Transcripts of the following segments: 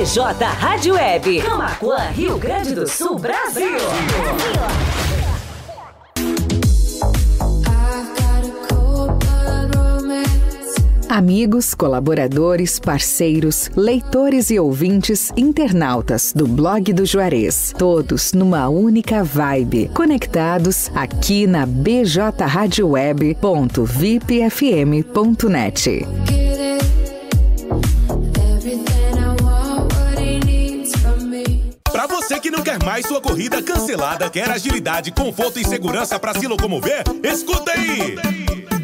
BJ Rádio Web. Camacuã, Rio Grande do Sul, Brasil. Amigos, colaboradores, parceiros, leitores e ouvintes, internautas do blog do Juarez, todos numa única vibe, conectados aqui na bjradioweb.vipfm.net. que não quer mais sua corrida cancelada, quer agilidade, conforto e segurança para se locomover, escuta aí!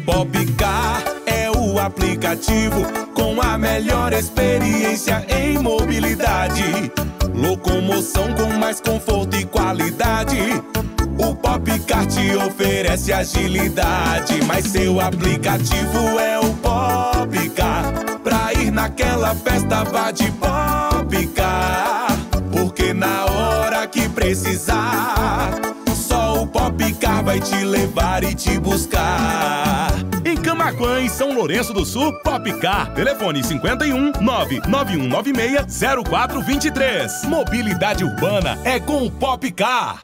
Popcar é o aplicativo com a melhor experiência em mobilidade. Locomoção com mais conforto e qualidade. O Popcar te oferece agilidade, mas seu aplicativo é o Popcar. Pra ir naquela festa, vá de Popcar. Porque na hora que precisar, só o Popcar vai te levar e te buscar. Em Camaquã, em São Lourenço do Sul, Popcar. Telefone 51 99196 0423. Mobilidade urbana é com o Popcar.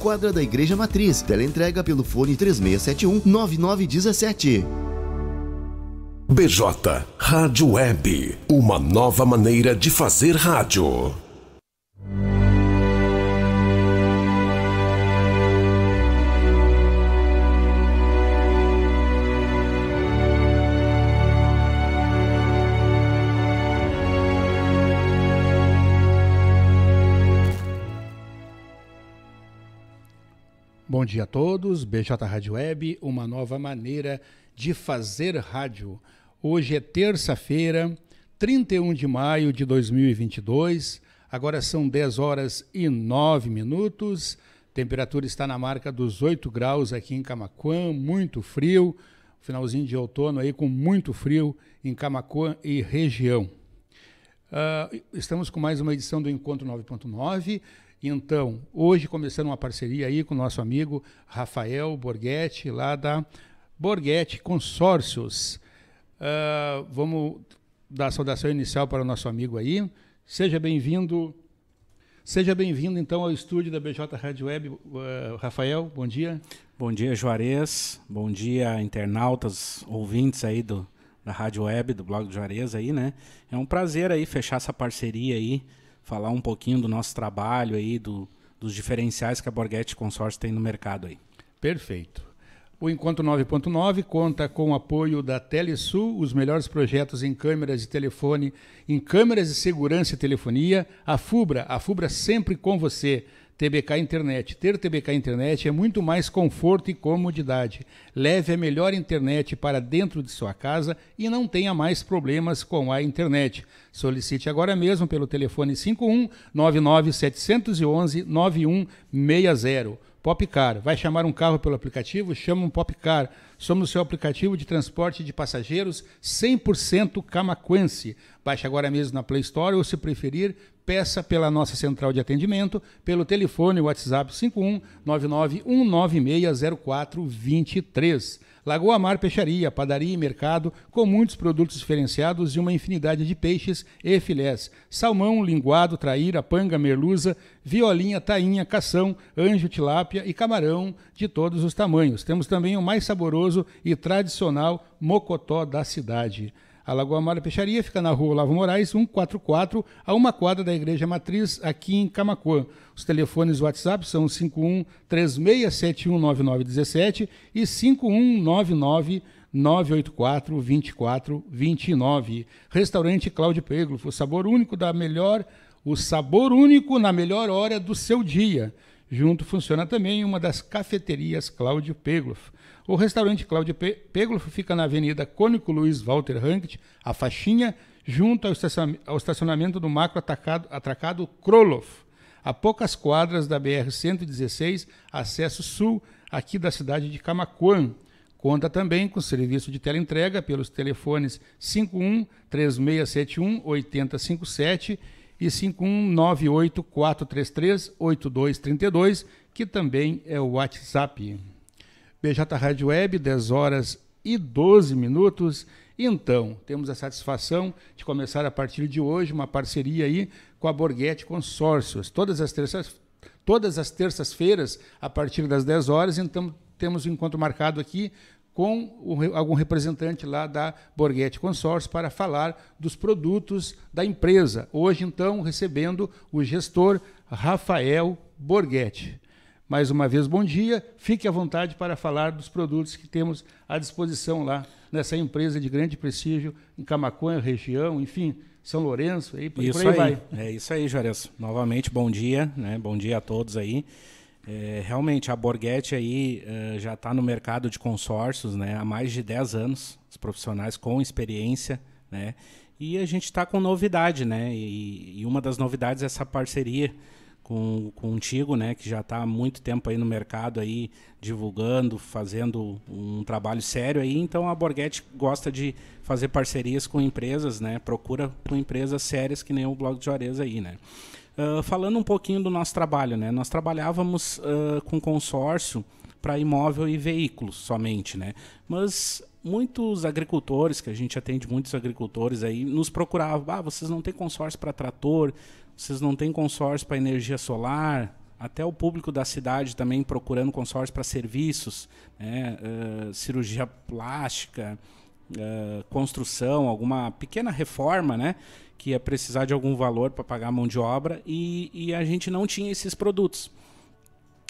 quadra da Igreja Matriz. Teleentrega pelo fone 3671 9917. BJ Rádio Web, uma nova maneira de fazer rádio. Bom dia a todos, BJ Rádio Web, uma nova maneira de fazer rádio. Hoje é terça-feira, 31 de maio de 2022, agora são 10 horas e 9 minutos, temperatura está na marca dos 8 graus aqui em Camaquã, muito frio, finalzinho de outono aí com muito frio em Camaquã e região. Uh, estamos com mais uma edição do Encontro 9.9. Então, hoje começando uma parceria aí com o nosso amigo Rafael Borghetti, lá da Borghetti Consórcios. Uh, vamos dar a saudação inicial para o nosso amigo aí. Seja bem-vindo. Seja bem-vindo, então, ao estúdio da BJ Rádio Web. Uh, Rafael, bom dia. Bom dia, Juarez. Bom dia, internautas, ouvintes aí do, da Rádio Web, do blog do Juarez aí, né? É um prazer aí fechar essa parceria aí falar um pouquinho do nosso trabalho aí, do, dos diferenciais que a Borghetti Consórcio tem no mercado aí. Perfeito. O Encontro 9.9 conta com o apoio da Telesul, os melhores projetos em câmeras de telefone, em câmeras de segurança e telefonia. A Fubra, a Fubra sempre com você. TBK Internet. Ter TBK Internet é muito mais conforto e comodidade. Leve a melhor internet para dentro de sua casa e não tenha mais problemas com a internet. Solicite agora mesmo pelo telefone 51 99 711 9160. Popcar. Vai chamar um carro pelo aplicativo? Chama um Popcar. Somos o seu aplicativo de transporte de passageiros 100% camaquense. Baixe agora mesmo na Play Store ou, se preferir, peça pela nossa central de atendimento pelo telefone WhatsApp 51 99 1960423. Lagoa Mar Peixaria, padaria e mercado com muitos produtos diferenciados e uma infinidade de peixes e filés. Salmão, linguado, traíra, panga, merluza, violinha, tainha, cação, anjo, tilápia e camarão de todos os tamanhos. Temos também o mais saboroso e tradicional mocotó da cidade. A Lagoa Mara Peixaria fica na rua Olavo Moraes, 144, a uma quadra da Igreja Matriz, aqui em Camacuã. Os telefones WhatsApp são 51 36719917 e 5199 984 2429. Restaurante Cláudio Peglo, o sabor único da melhor, o sabor único na melhor hora do seu dia. Junto funciona também uma das cafeterias Cláudio Pegloff. O restaurante Cláudio Pegloff fica na Avenida Cônico Luiz Walter Hankt, a faixinha, junto ao estacionamento do macro atacado, atracado Kroloff, a poucas quadras da BR-116, acesso sul, aqui da cidade de Camacuã. Conta também com serviço de teleentrega pelos telefones 51 3671 8057 e 51984338232, que também é o WhatsApp. BJ Rádio Web, 10 horas e 12 minutos. Então, temos a satisfação de começar a partir de hoje uma parceria aí com a Borghetti Consórcios. Todas as terças todas as terças-feiras, a partir das 10 horas, então temos um encontro marcado aqui com algum representante lá da Borghetti Consórcio para falar dos produtos da empresa. Hoje, então, recebendo o gestor Rafael Borghetti. Mais uma vez, bom dia. Fique à vontade para falar dos produtos que temos à disposição lá nessa empresa de grande prestígio em Camacuã, região, enfim, São Lourenço, aí, por, isso por aí, aí, vai. É isso aí, Juarez. Novamente, bom dia, né? Bom dia a todos aí. É, realmente, a Borghetti aí uh, já está no mercado de consórcios né, há mais de 10 anos, os profissionais com experiência, né? E a gente está com novidade, né? E, e, uma das novidades é essa parceria com contigo, né? Que já está há muito tempo aí no mercado aí divulgando, fazendo um trabalho sério aí. Então a Borghetti gosta de fazer parcerias com empresas, né? Procura com empresas sérias que nem o Blog de Juarez aí, né? Uh, falando um pouquinho do nosso trabalho, né? Nós trabalhávamos uh, com consórcio para imóvel e veículos somente, né? Mas muitos agricultores, que a gente atende muitos agricultores aí, nos procuravam, ah, vocês não têm consórcio para trator, vocês não têm consórcio para energia solar, até o público da cidade também procurando consórcio para serviços, né? uh, cirurgia plástica, uh, construção, alguma pequena reforma, né? que ia precisar de algum valor para pagar a mão de obra e, e a gente não tinha esses produtos.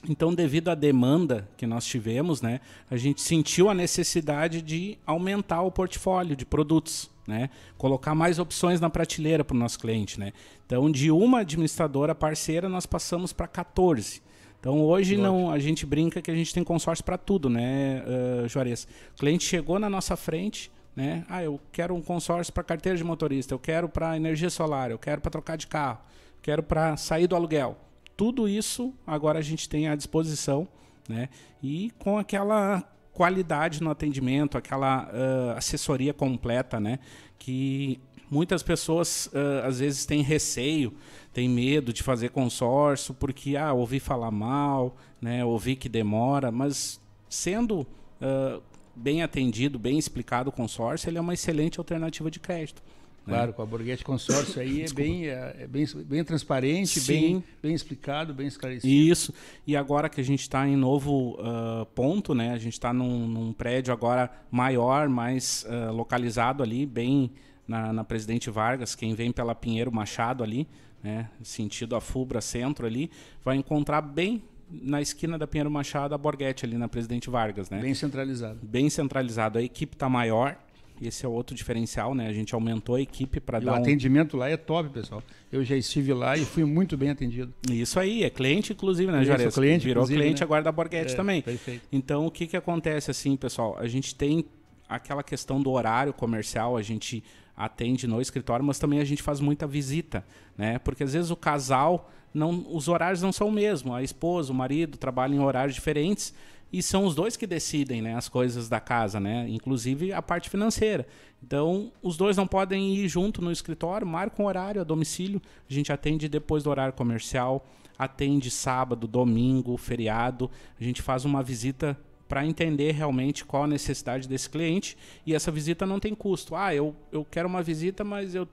Então, devido à demanda que nós tivemos, né, a gente sentiu a necessidade de aumentar o portfólio de produtos, né, colocar mais opções na prateleira para o nosso cliente. Né. Então, de uma administradora parceira, nós passamos para 14. Então, hoje não, a gente brinca que a gente tem consórcio para tudo, né, uh, Juarez? O cliente chegou na nossa frente, né? Ah, eu quero um consórcio para carteira de motorista, eu quero para energia solar, eu quero para trocar de carro, quero para sair do aluguel. Tudo isso agora a gente tem à disposição, né? E com aquela qualidade no atendimento, aquela uh, assessoria completa, né? Que muitas pessoas uh, às vezes têm receio, têm medo de fazer consórcio porque ah, ouvi falar mal, né? Ouvi que demora, mas sendo uh, bem atendido, bem explicado o consórcio, ele é uma excelente alternativa de crédito. Né? Claro, com a Borghetti Consórcio aí é bem, é, é bem, bem transparente, bem, bem explicado, bem esclarecido. Isso. E agora que a gente está em novo uh, ponto, né? A gente está num, num, prédio agora maior, mais uh, localizado ali, bem na, na, Presidente Vargas. Quem vem pela Pinheiro Machado ali, né? Sentido a Fubra Centro ali, vai encontrar bem na esquina da Pinheiro Machado, a Borghetti, ali na Presidente Vargas, né? Bem centralizado. Bem centralizado. A equipe está maior. Esse é outro diferencial, né? A gente aumentou a equipe para dar. O atendimento lá é top, pessoal. Eu já estive lá e fui muito bem atendido. Isso aí, é cliente, inclusive, né, Juarez? cliente, Virou cliente né? agora da Borghetti é, também. Perfeito. Então, o que, que acontece, assim, pessoal? A gente tem aquela questão do horário comercial, a gente atende no escritório, mas também a gente faz muita visita, né? Porque às vezes o casal não, os horários não são o mesmo. A esposa, o marido trabalham em horários diferentes e são os dois que decidem né, as coisas da casa, né? inclusive a parte financeira. Então, os dois não podem ir junto no escritório, marcam um horário a domicílio, a gente atende depois do horário comercial, atende sábado, domingo, feriado, a gente faz uma visita para entender realmente qual a necessidade desse cliente e essa visita não tem custo. Ah, eu, eu quero uma visita, mas eu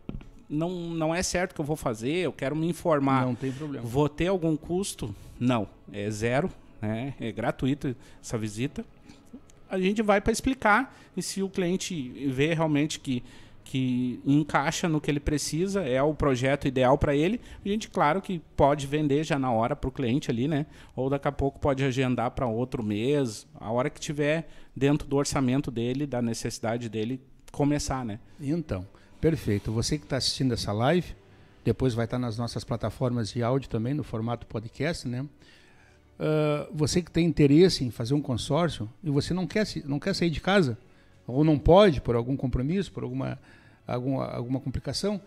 não, não é certo que eu vou fazer, eu quero me informar. Não tem problema. Vou ter algum custo? Não, é zero, né? é gratuito essa visita. A gente vai para explicar e se o cliente vê realmente que que encaixa no que ele precisa, é o projeto ideal para ele. A gente, claro, que pode vender já na hora para o cliente ali, né? Ou daqui a pouco pode agendar para outro mês, a hora que tiver dentro do orçamento dele, da necessidade dele começar, né? Então, perfeito. Você que está assistindo essa live, depois vai estar tá nas nossas plataformas de áudio também, no formato podcast, né? Uh, você que tem interesse em fazer um consórcio e você não quer, não quer sair de casa, ou não pode por algum compromisso, por alguma alguma, alguma complicação,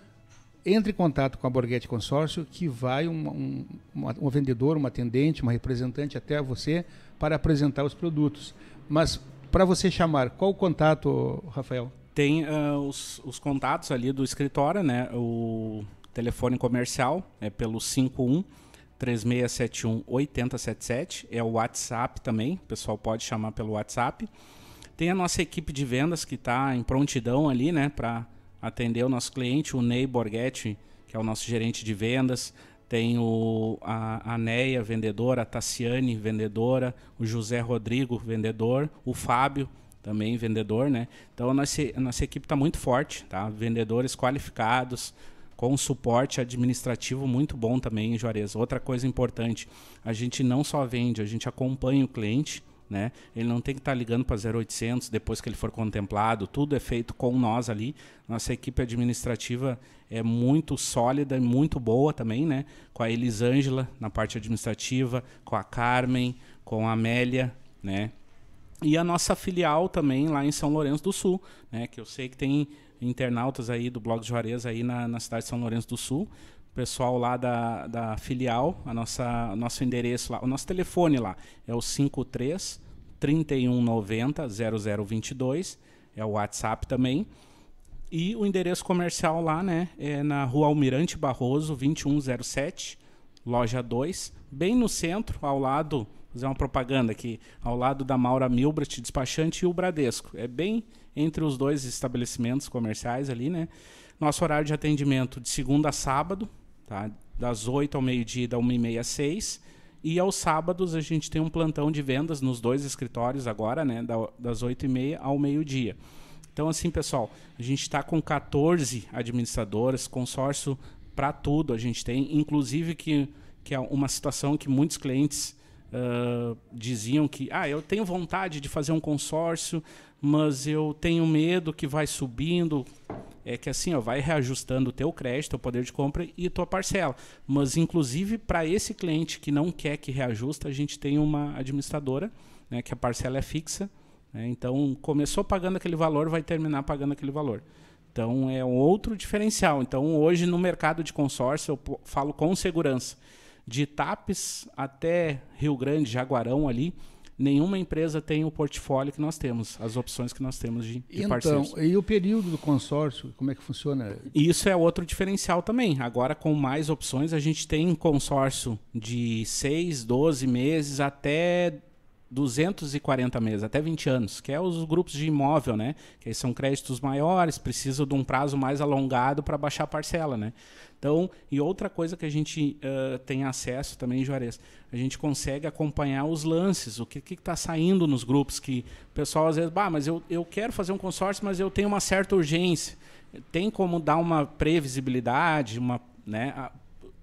entre em contato com a Borghetti Consórcio, que vai um, um, uma, um vendedor, uma atendente, uma representante até você para apresentar os produtos. Mas para você chamar, qual o contato, Rafael? Tem uh, os, os, contatos ali do escritório, né? O telefone comercial é pelo 51 3671 8077, é o WhatsApp também, o pessoal pode chamar pelo WhatsApp. Tem a nossa equipe de vendas que está em prontidão ali, né, para atender o nosso cliente, o Ney Borghetti, que é o nosso gerente de vendas, tem o, a, a Neia, vendedora, a Tassiane, vendedora, o José Rodrigo, vendedor, o Fábio, também vendedor, né? Então a nossa, a nossa equipe está muito forte, tá? Vendedores qualificados, com suporte administrativo muito bom também em Juarez. Outra coisa importante, a gente não só vende, a gente acompanha o cliente, né? Ele não tem que estar tá ligando para 0800 depois que ele for contemplado, tudo é feito com nós ali. Nossa equipe administrativa é muito sólida e muito boa também, né? Com a Elisângela na parte administrativa, com a Carmen, com a Amélia, né? E a nossa filial também lá em São Lourenço do Sul, né? Que eu sei que tem internautas aí do Blog Juarez aí na, na cidade de São Lourenço do Sul pessoal lá da, da filial, a nossa nosso endereço lá, o nosso telefone lá é o 53 3190 0022, é o WhatsApp também. E o endereço comercial lá, né, é na Rua Almirante Barroso, 2107, loja 2, bem no centro, ao lado, vou fazer uma propaganda aqui, ao lado da Maura Milbrat, despachante e o Bradesco. É bem entre os dois estabelecimentos comerciais ali, né? Nosso horário de atendimento de segunda a sábado, tá? das 8 ao meio-dia, da 1 e meia às 6. E aos sábados a gente tem um plantão de vendas nos dois escritórios agora, né? Da, das 8 e meia ao meio-dia. Então, assim, pessoal, a gente está com 14 administradoras, consórcio para tudo. A gente tem, inclusive, que, que é uma situação que muitos clientes uh, diziam que ah, eu tenho vontade de fazer um consórcio, mas eu tenho medo que vai subindo é que assim, ó, vai reajustando o teu crédito, o poder de compra e tua parcela. Mas inclusive para esse cliente que não quer que reajusta, a gente tem uma administradora, né, que a parcela é fixa. Né, então começou pagando aquele valor, vai terminar pagando aquele valor. Então é um outro diferencial. Então hoje no mercado de consórcio eu falo com segurança. De Tapes até Rio Grande, Jaguarão ali, nenhuma empresa tem o portfólio que nós temos, as opções que nós temos de, de então, parceiros. E o período do consórcio, como é que funciona? Isso é outro diferencial também. Agora, com mais opções, a gente tem consórcio de 6, 12 meses até 240 meses, até 20 anos, que é os grupos de imóvel, né? Que são créditos maiores, precisam de um prazo mais alongado para baixar a parcela, né? Então, e outra coisa que a gente uh, tem acesso também, Juarez, a gente consegue acompanhar os lances, o que está saindo nos grupos, que o pessoal às vezes, bah, mas eu, eu quero fazer um consórcio, mas eu tenho uma certa urgência. Tem como dar uma previsibilidade, uma, né,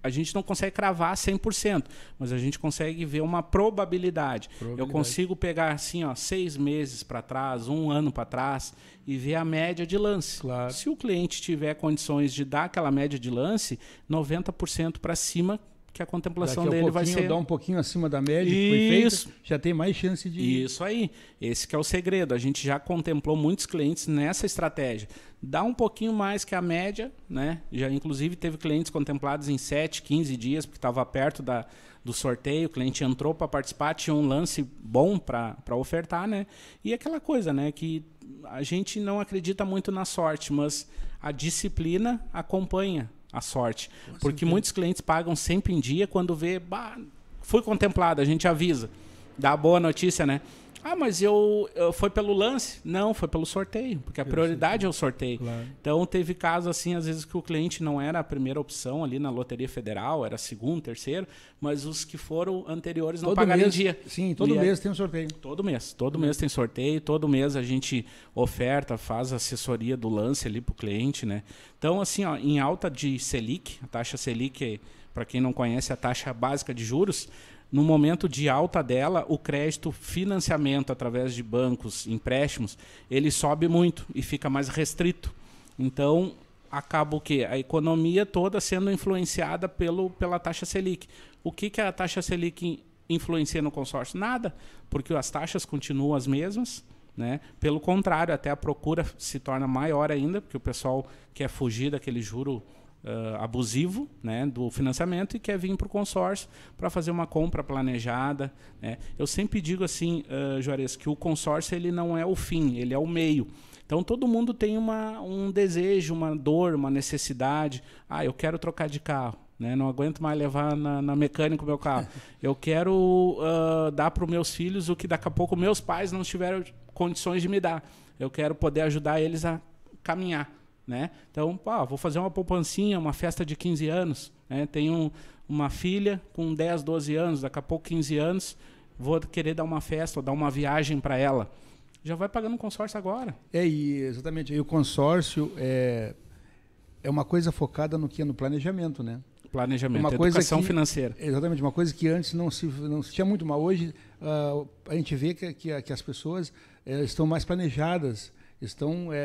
a gente não consegue cravar 100%, mas a gente consegue ver uma probabilidade. probabilidade. Eu consigo pegar assim, ó, seis meses para trás, um ano para trás e ver a média de lance. Claro. Se o cliente tiver condições de dar aquela média de lance, 90% para cima que a contemplação Daqui dele vai ser. dá um pouquinho acima da média que foi feita, Isso. já tem mais chance de. Isso aí. Esse que é o segredo. A gente já contemplou muitos clientes nessa estratégia. Dá um pouquinho mais que a média, né? Já inclusive teve clientes contemplados em 7, 15 dias, porque estava perto da, do sorteio, o cliente entrou para participar, tinha um lance bom para ofertar, né? E aquela coisa, né, que a gente não acredita muito na sorte, mas a disciplina acompanha a sorte. Porque muitos clientes pagam sempre em dia quando vê, bah, fui contemplado, a gente avisa. Dá a boa notícia, né? Ah, mas eu, eu foi pelo lance? Não, foi pelo sorteio, porque a prioridade é o sorteio. Claro. Então teve casos assim, às vezes que o cliente não era a primeira opção ali na Loteria Federal, era segundo, terceiro, mas os que foram anteriores não todo pagaram mês, em dia. Sim, todo E mês tem um sorteio. Todo mês. Todo mês tem sorteio, todo mês a gente oferta, faz assessoria do lance ali pro cliente, né? Então, assim, ó, em alta de Selic, a taxa Selic, para quem não conhece, é a taxa básica de juros, no momento de alta dela, o crédito financiamento através de bancos, empréstimos, ele sobe muito e fica mais restrito. Então, acaba o quê? A economia toda sendo influenciada pelo, pela taxa Selic. O que, que a taxa Selic influencia no consórcio? Nada, porque as taxas continuam as mesmas. Né? Pelo contrário, até a procura se torna maior ainda, porque o pessoal quer fugir daquele juro ah, abusivo né, do financiamento e quer vir para o consórcio para fazer uma compra planejada. Né? Eu sempre digo assim, uh, Juarez, que o consórcio ele não é o fim, ele é o meio. Então todo mundo tem uma, um desejo, uma dor, uma necessidade. Ah, eu quero trocar de carro. Né? Não aguento mais levar na, na mecânica o meu carro. Eu quero ah, dar para os meus filhos o que daqui a pouco meus pais não tiveram condições de me dar. Eu quero poder ajudar eles a caminhar. Né? Então, pá, vou fazer uma poupancinha, uma festa de 15 anos. Né? Tenho uma filha com 10, 12 anos, daqui a pouco 15 anos, vou querer dar uma festa ou dar uma viagem para ela. Já vai pagando um consórcio agora. É, e exatamente. E o consórcio é, é uma coisa focada no que? No planejamento, né? Planejamento, Uma educação que- financeira. Exatamente, uma coisa que antes não se, não se tinha muito, mas hoje ah, a gente vê que, que, que as pessoas eh, estão mais planejadas, estão me-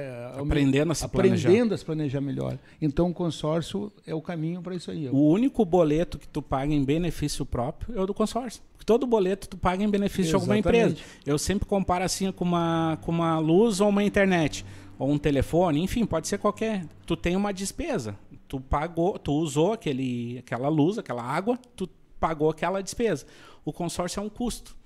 Aprendendo a se planejar. aprendendo a se planejar melhor. Então o consórcio é o caminho para isso aí. O único boleto que tu paga em benefício próprio é o do consórcio. Todo boleto tu paga em benefício de alguma Exatamente. empresa. Eu sempre comparo assim com uma, com uma luz ou uma internet. Ou um telefone, enfim, pode ser qualquer. Tu tem uma despesa. Tu pagou, tu usou aquele, aquela luz, aquela água, tu pagou aquela despesa. O consórcio é um custo.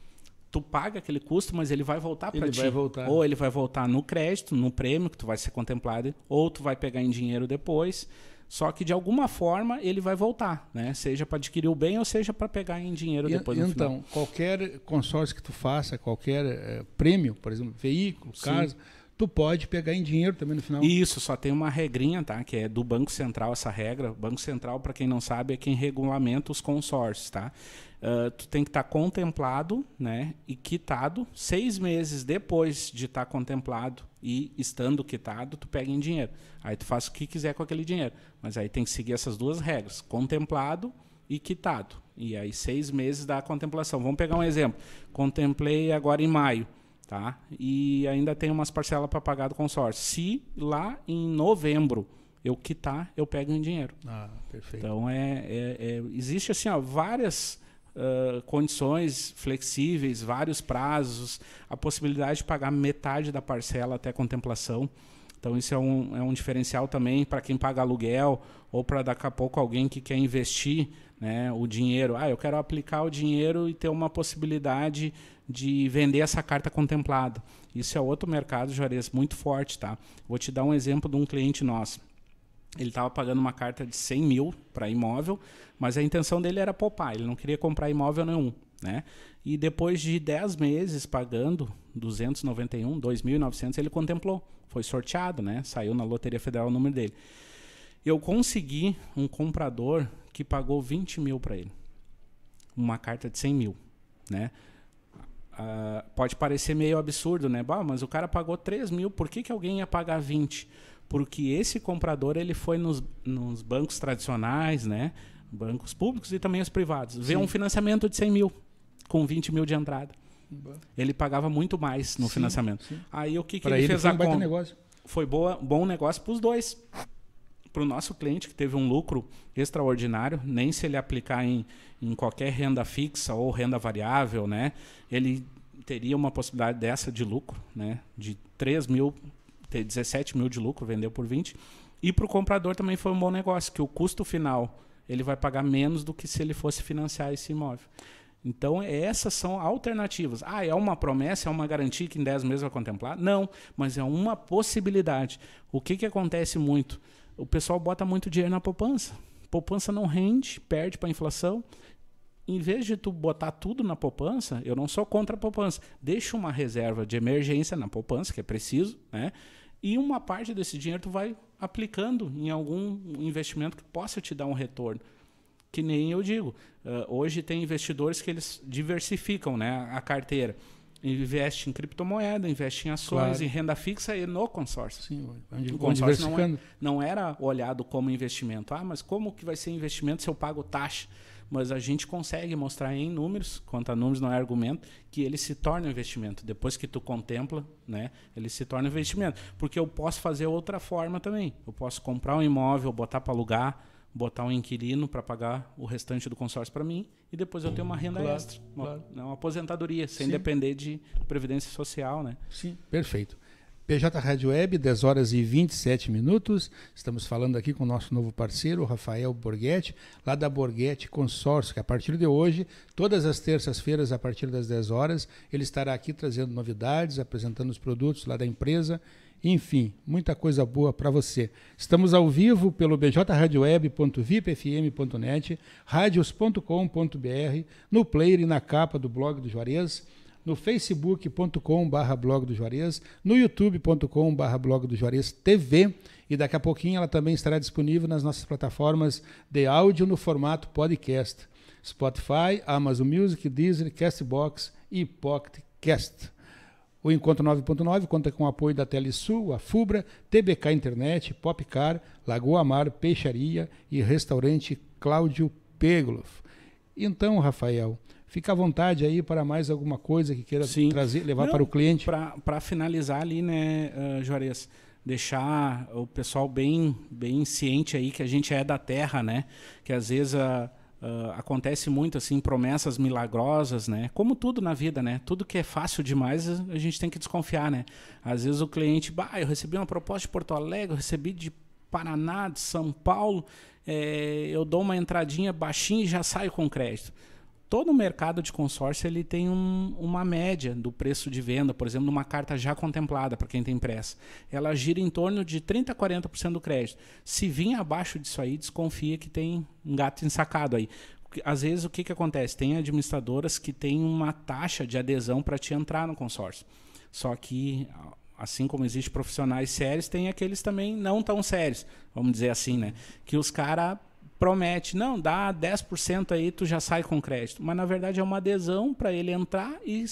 Tu paga aquele custo, mas ele vai voltar para ti. vai voltar. Ou ele vai voltar no crédito, no prêmio que tu vai ser contemplado, ou tu vai pegar em dinheiro depois. Só que de alguma forma ele vai voltar, né? Seja para adquirir o bem ou seja para pegar em dinheiro E- depois no então, final. qualquer consórcio que tu faça, qualquer eh, prêmio, por exemplo, veículo, Sim. casa, tu pode pegar em dinheiro também no final. Isso, só tem uma regrinha, tá? Que é do Banco Central essa regra. O Banco Central, para quem não sabe, é quem regulamenta os consórcios, tá? Ah, tu tem que estar contemplado, né? E quitado seis meses depois de estar contemplado e estando quitado, tu pega em dinheiro. Aí tu faz o que quiser com aquele dinheiro. Mas aí tem que seguir essas duas regras: contemplado e quitado. E aí seis meses da contemplação. Vamos pegar um exemplo. Contemplei agora em maio tá? E ainda tem umas parcelas para pagar do consórcio. Se lá em novembro eu quitar, eu pego em dinheiro. Ah, perfeito. Então é, é- é- existe assim ó, várias condições flexíveis, vários prazos, a possibilidade de pagar metade da parcela até contemplação. Então isso é um, é um diferencial também para quem paga aluguel ou para daqui a pouco alguém que quer investir né, o dinheiro. Ah, eu quero aplicar o dinheiro e ter uma possibilidade de vender essa carta contemplada. Isso é outro mercado, Juarez, muito forte. Tá? Vou te dar um exemplo de um cliente nosso. Ele estava pagando uma carta de 100 mil para imóvel, mas a intenção dele era poupar, ele não queria comprar imóvel nenhum. Né? E depois de 10 meses pagando 291, 2.900, ele contemplou. Foi sorteado, né? saiu na Loteria Federal o número dele. Eu consegui um comprador que pagou 20 mil para ele. Uma carta de 100 mil. Né? Ah, pode parecer meio absurdo, né? Bah, mas o cara pagou 3 mil, por que, que alguém ia pagar 20? Porque esse comprador ele foi nos, nos bancos tradicionais, né? Bancos públicos e também os privados. Vê um financiamento de 100 mil com 20 mil de entrada. Ele pagava muito mais no Sim, financiamento. sim. Aí o que, que ele, ele fez foi um conta? negócio. Foi boa, bom negócio para os dois. para o nosso cliente que teve um lucro extraordinário, nem se ele aplicar em, em qualquer renda fixa ou renda variável, né, ele teria uma possibilidade dessa de lucro, né, de 3 mil, ter 17 mil de lucro, vendeu por 20. E para o comprador também foi um bom negócio, que o custo final ele vai pagar menos do que se ele fosse financiar esse imóvel. Então, essas são alternativas. Ah, é uma promessa, é uma garantia que em 10 meses vai contemplar? Não, mas é uma possibilidade. O que, que acontece muito? O pessoal bota muito dinheiro na poupança. Poupança não rende, perde para a inflação. Em vez de tu botar tudo na poupança, eu não sou contra a poupança. Deixa uma reserva de emergência na poupança, que é preciso, né? E uma parte desse dinheiro tu vai aplicando em algum investimento que possa te dar um retorno que nem eu digo. Uh, hoje tem investidores que eles diversificam né, a carteira. Investe em criptomoeda, investe em ações, claro. em renda fixa e no consórcio. Sim, o consórcio não, é, não, era olhado como investimento. Ah, mas como que vai ser investimento se eu pago taxa? Mas a gente consegue mostrar em números, quanto a números não é argumento, que ele se torna investimento. Depois que tu contempla, né, ele se torna investimento. Porque eu posso fazer outra forma também. Eu posso comprar um imóvel, botar para alugar, botar um inquilino para pagar o restante do consórcio para mim e depois eu tenho uma renda claro, extra, uma, claro. Né, uma, aposentadoria, sem Sim. depender de previdência social, né? Sim, perfeito. PJ Rádio Web, 10 horas e 27 minutos. Estamos falando aqui com o nosso novo parceiro, Rafael Borghetti, lá da Borghetti Consórcio, que a partir de hoje, todas as terças-feiras, a partir das 10 horas, ele estará aqui trazendo novidades, apresentando os produtos lá da empresa enfim, muita coisa boa para você. Estamos ao vivo pelo bjradioweb.vipfm.net, radios.com.br, no player e na capa do blog do Juarez, no facebook.com.br blog do Juarez, no youtube.com.br blog do Juarez TV e daqui a pouquinho ela também estará disponível nas nossas plataformas de áudio no formato podcast. Spotify, Amazon Music, Deezer, Castbox e Pocket Cast. O Encontro 9.9 conta com o apoio da Telesul, a Fubra, TBK Internet, Popcar, Lagoa Mar, Peixaria e Restaurante Cláudio Pegloff. Então, Rafael, fica à vontade aí para mais alguma coisa que queira Sim. trazer, levar Não, para o cliente. Para finalizar ali, né, uh, Juarez, deixar o pessoal bem, bem ciente aí que a gente é da terra, né? Que às vezes a Uh, acontece muito assim promessas milagrosas né como tudo na vida né tudo que é fácil demais a gente tem que desconfiar né às vezes o cliente bah eu recebi uma proposta de Porto Alegre eu recebi de Paraná de São Paulo é, eu dou uma entradinha baixinha e já saio com crédito todo o mercado de consórcio ele tem um, uma média do preço de venda, por exemplo, numa carta já contemplada para quem tem pressa. Ela gira em torno de 30 a 40% do crédito. Se vir abaixo disso aí, desconfia que tem um gato ensacado aí. Às vezes o que, que acontece? Tem administradoras que têm uma taxa de adesão para te entrar no consórcio. Só que assim como existe profissionais sérios, tem aqueles também não tão sérios, vamos dizer assim, né? Que os caras promete, não, dá 10% aí, tu já sai com crédito. Mas na verdade é uma adesão para ele entrar e,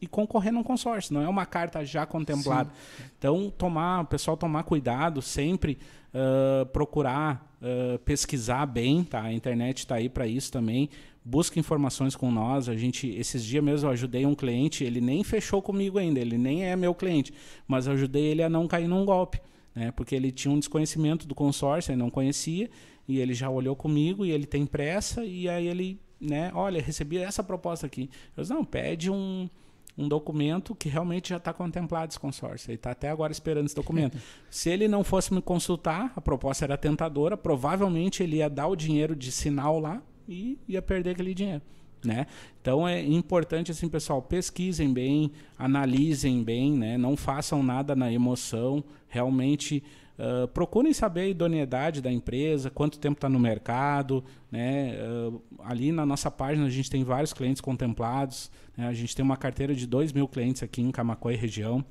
e concorrer num consórcio, não é uma carta já contemplada. Sim. Então, tomar, o pessoal tomar cuidado, sempre uh, procurar uh, pesquisar bem, tá? A internet está aí para isso também. Busca informações com nós. A gente, esses dias mesmo, eu ajudei um cliente, ele nem fechou comigo ainda, ele nem é meu cliente, mas ajudei ele a não cair num golpe. Né? Porque ele tinha um desconhecimento do consórcio, ele não conhecia, e ele já olhou comigo e ele tem pressa e aí ele, né, olha, recebi essa proposta aqui. Eu disse, não, pede um, um documento que realmente já está contemplado esse consórcio. Ele está até agora esperando esse documento. Se ele não fosse me consultar, a proposta era tentadora, provavelmente ele ia dar o dinheiro de sinal lá e ia perder aquele dinheiro. Né? Então é importante assim, pessoal, pesquisem bem, analisem bem, né? não façam nada na emoção, realmente Uh, procurem saber a idoneidade da empresa, quanto tempo está no mercado. Né? Uh, ali na nossa página a gente tem vários clientes contemplados. Né? A gente tem uma carteira de 2 mil clientes aqui em Camacuã e região.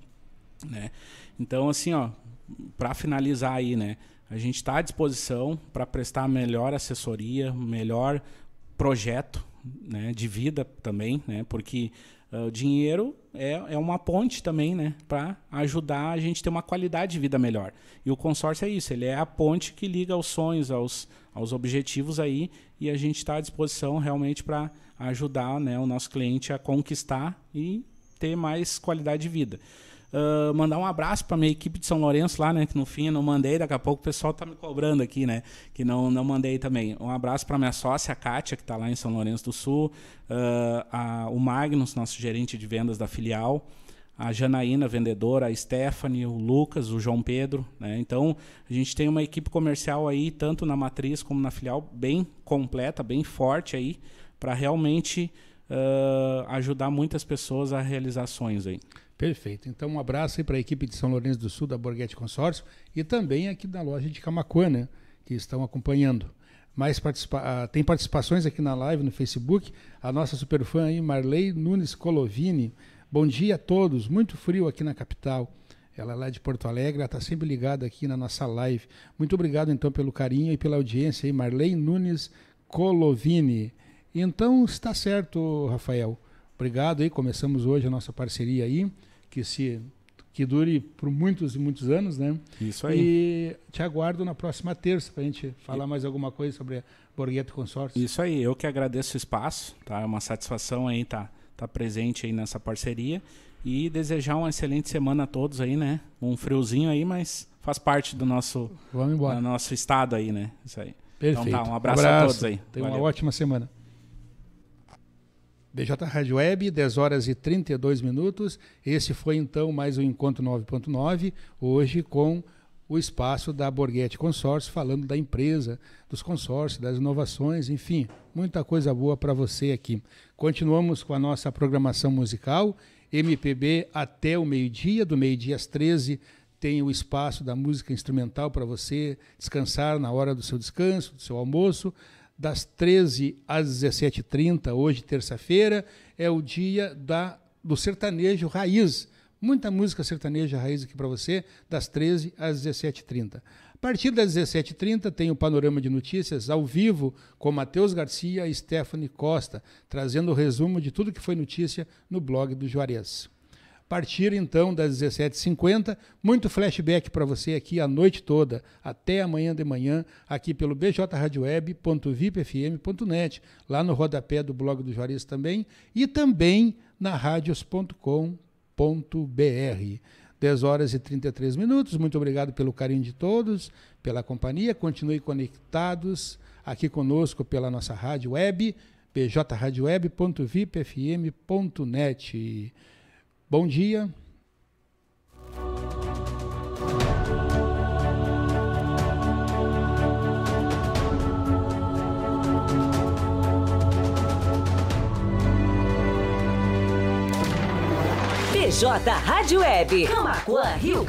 Né? Então, assim, ó, para finalizar aí, né? A gente está à disposição para prestar melhor assessoria, melhor projeto né, de vida também, né? porque Uh, o dinheiro é, é uma ponte também, né? Para ajudar a gente a ter uma qualidade de vida melhor. E o consórcio é isso, ele é a ponte que liga aos sonhos, aos, aos objetivos aí, e a gente está à disposição realmente para ajudar né, o nosso cliente a conquistar e ter mais qualidade de vida. Uh, mandar um abraço para minha equipe de São Lourenço lá, né? Que no fim eu não mandei, daqui a pouco o pessoal tá me cobrando aqui, né? Que não, não mandei também. Um abraço para minha sócia, Kátia, que está lá em São Lourenço do Sul, uh, a, o Magnus, nosso gerente de vendas da filial, a Janaína, vendedora, a Stephanie, o Lucas, o João Pedro. Né? Então, a gente tem uma equipe comercial aí, tanto na matriz como na filial, bem completa, bem forte aí, para realmente uh, ajudar muitas pessoas a realizar sonhos aí. Perfeito. Então, um abraço aí para a equipe de São Lourenço do Sul, da Borghetti Consórcio, e também aqui da loja de Camacuã, né, que estão acompanhando. Mais participa uh, tem participações aqui na live, no Facebook. A nossa superfã aí, Marley Nunes Colovini. Bom dia a todos. Muito frio aqui na capital. Ela é lá de Porto Alegre, ela está sempre ligada aqui na nossa live. Muito obrigado, então, pelo carinho e pela audiência aí, Marley Nunes Colovini. Então, está certo, Rafael. Obrigado aí. Começamos hoje a nossa parceria aí, que se que dure por muitos e muitos anos, né? Isso aí. E te aguardo na próxima terça para a gente falar mais alguma coisa sobre a Borghetto Consórcio. Isso aí. Eu que agradeço o espaço, tá? É uma satisfação aí estar tá, tá presente aí nessa parceria e desejar uma excelente semana a todos aí, né? Um friozinho aí, mas faz parte do nosso, Vamos embora. do nosso estado aí, né? Isso aí. Perfeito. Então tá, um abraço, um abraço. a todos aí. Tenha uma ótima semana. BJ Rádio Web, 10 horas e 32 minutos. Esse foi então mais um Encontro 9.9, hoje com o espaço da Borghetti Consórcio, falando da empresa, dos consórcios, das inovações, enfim, muita coisa boa para você aqui. Continuamos com a nossa programação musical, MPB até o meio-dia, do meio-dia às 13 tem o espaço da música instrumental para você descansar na hora do seu descanso, do seu almoço das 13 às 17h30, hoje, terça-feira, é o dia da, do sertanejo raiz. Muita música sertaneja raiz aqui para você, das 13 às 17h30. A partir das 17h30 tem o Panorama de Notícias ao vivo com Matheus Garcia e Stephanie Costa, trazendo o resumo de tudo que foi notícia no blog do Juarez partir então das 17h50. Muito flashback para você aqui a noite toda, até amanhã de manhã, aqui pelo bjradioweb.vipfm.net, lá no rodapé do blog do Juarez também, e também na radios.com.br. 10 horas e 33 minutos. Muito obrigado pelo carinho de todos, pela companhia. Continue conectados aqui conosco pela nossa rádio web, bjradioweb.vipfm.net. Bom dia. PJ Rádio Web, Camacuã, Rio Grande.